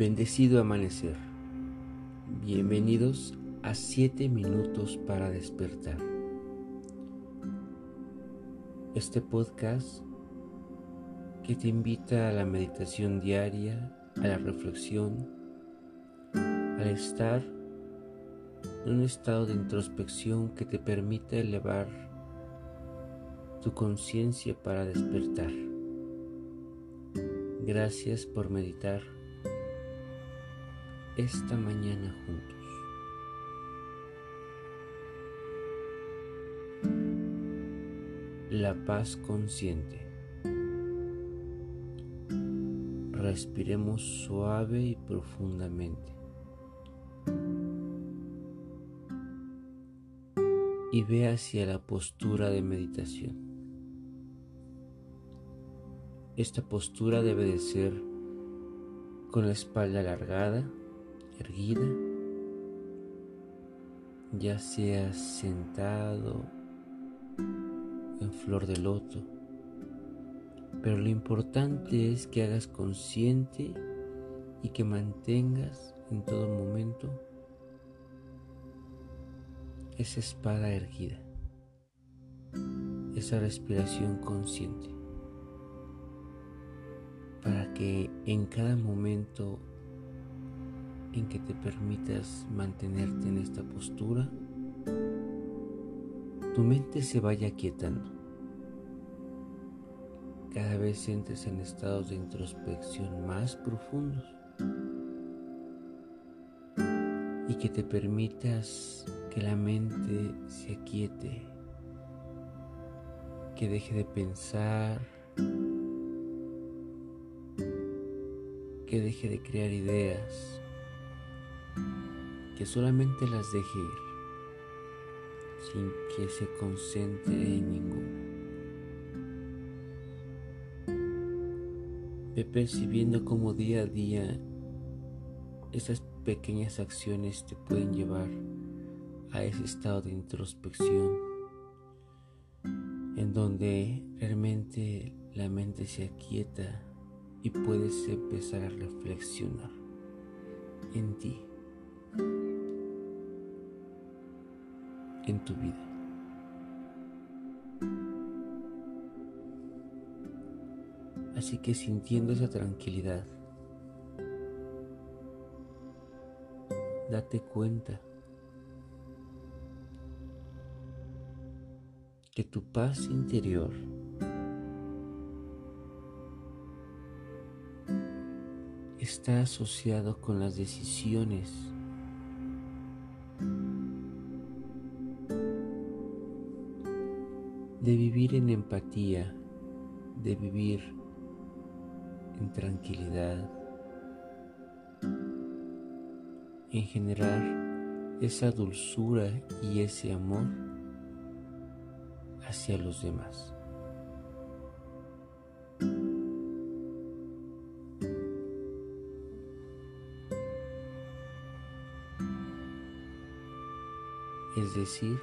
Bendecido amanecer. Bienvenidos a 7 minutos para despertar. Este podcast que te invita a la meditación diaria, a la reflexión, al estar en un estado de introspección que te permita elevar tu conciencia para despertar. Gracias por meditar esta mañana juntos. La paz consciente. Respiremos suave y profundamente. Y ve hacia la postura de meditación. Esta postura debe de ser con la espalda alargada, erguida, ya sea sentado en flor de loto. Pero lo importante es que hagas consciente y que mantengas en todo momento esa espada erguida, esa respiración consciente, para que en cada momento en que te permitas mantenerte en esta postura, tu mente se vaya quietando. Cada vez entres en estados de introspección más profundos y que te permitas que la mente se aquiete, que deje de pensar, que deje de crear ideas, que solamente las deje ir, sin que se concentre en ninguna. Ve percibiendo cómo día a día esas pequeñas acciones te pueden llevar a ese estado de introspección en donde realmente la mente se aquieta y puedes empezar a reflexionar en ti. En tu vida. Así que sintiendo esa tranquilidad, date cuenta que tu paz interior está asociado con las decisiones de vivir en empatía, de vivir en tranquilidad, en generar esa dulzura y ese amor hacia los demás. Es decir,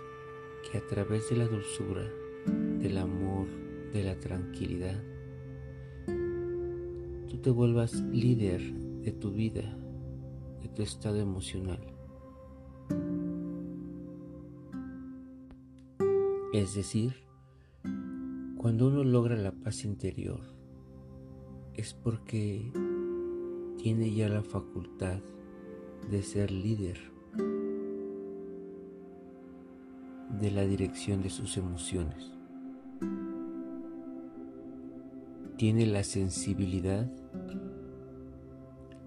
que a través de la dulzura del amor, de la tranquilidad, tú te vuelvas líder de tu vida, de tu estado emocional. Es decir, cuando uno logra la paz interior, es porque tiene ya la facultad de ser líder de la dirección de sus emociones. Tiene la sensibilidad,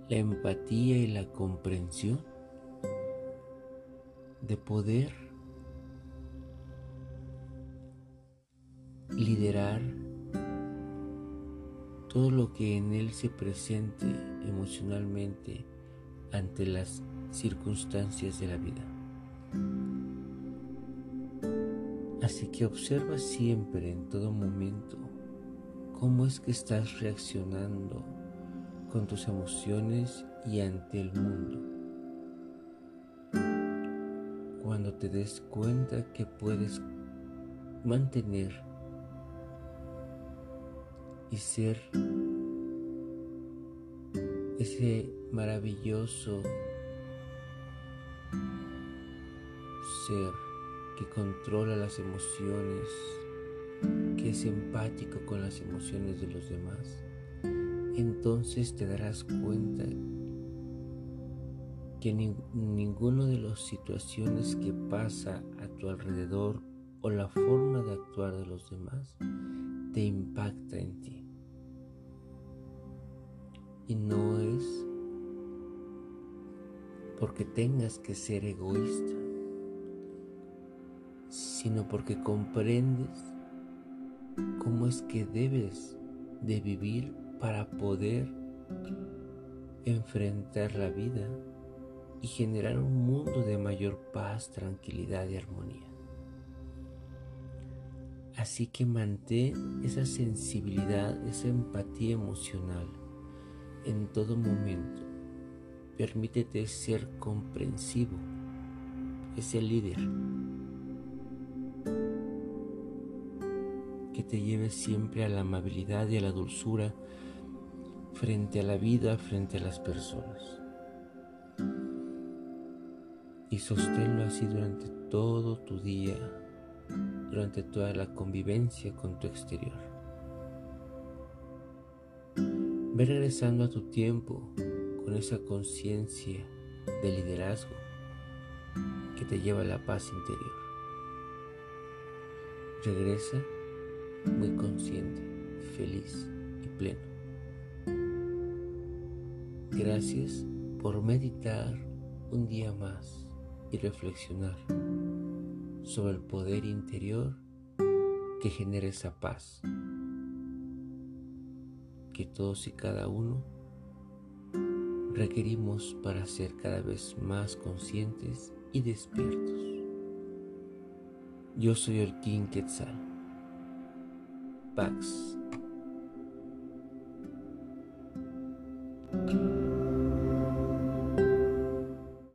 la empatía y la comprensión de poder liderar todo lo que en él se presente emocionalmente ante las circunstancias de la vida. Así que observa siempre en todo momento cómo es que estás reaccionando con tus emociones y ante el mundo. Cuando te des cuenta que puedes mantener y ser ese maravilloso ser que controla las emociones, que es empático con las emociones de los demás, entonces te darás cuenta que ninguno de las situaciones que pasa a tu alrededor o la forma de actuar de los demás te impacta en ti. Y no es porque tengas que ser egoísta, sino porque comprendes cómo es que debes de vivir para poder enfrentar la vida y generar un mundo de mayor paz, tranquilidad y armonía. Así que mantén esa sensibilidad, esa empatía emocional en todo momento. Permítete ser comprensivo, ese líder que te lleve siempre a la amabilidad y a la dulzura frente a la vida, frente a las personas. Y sosténlo así durante todo tu día, durante toda la convivencia con tu exterior. Ve regresando a tu tiempo con esa conciencia de liderazgo que te lleva a la paz interior. Regresa muy consciente, feliz y pleno. Gracias por meditar un día más y reflexionar sobre el poder interior que genera esa paz que todos y cada uno requerimos para ser cada vez más conscientes y despiertos. Yo soy el King Quetzal. backs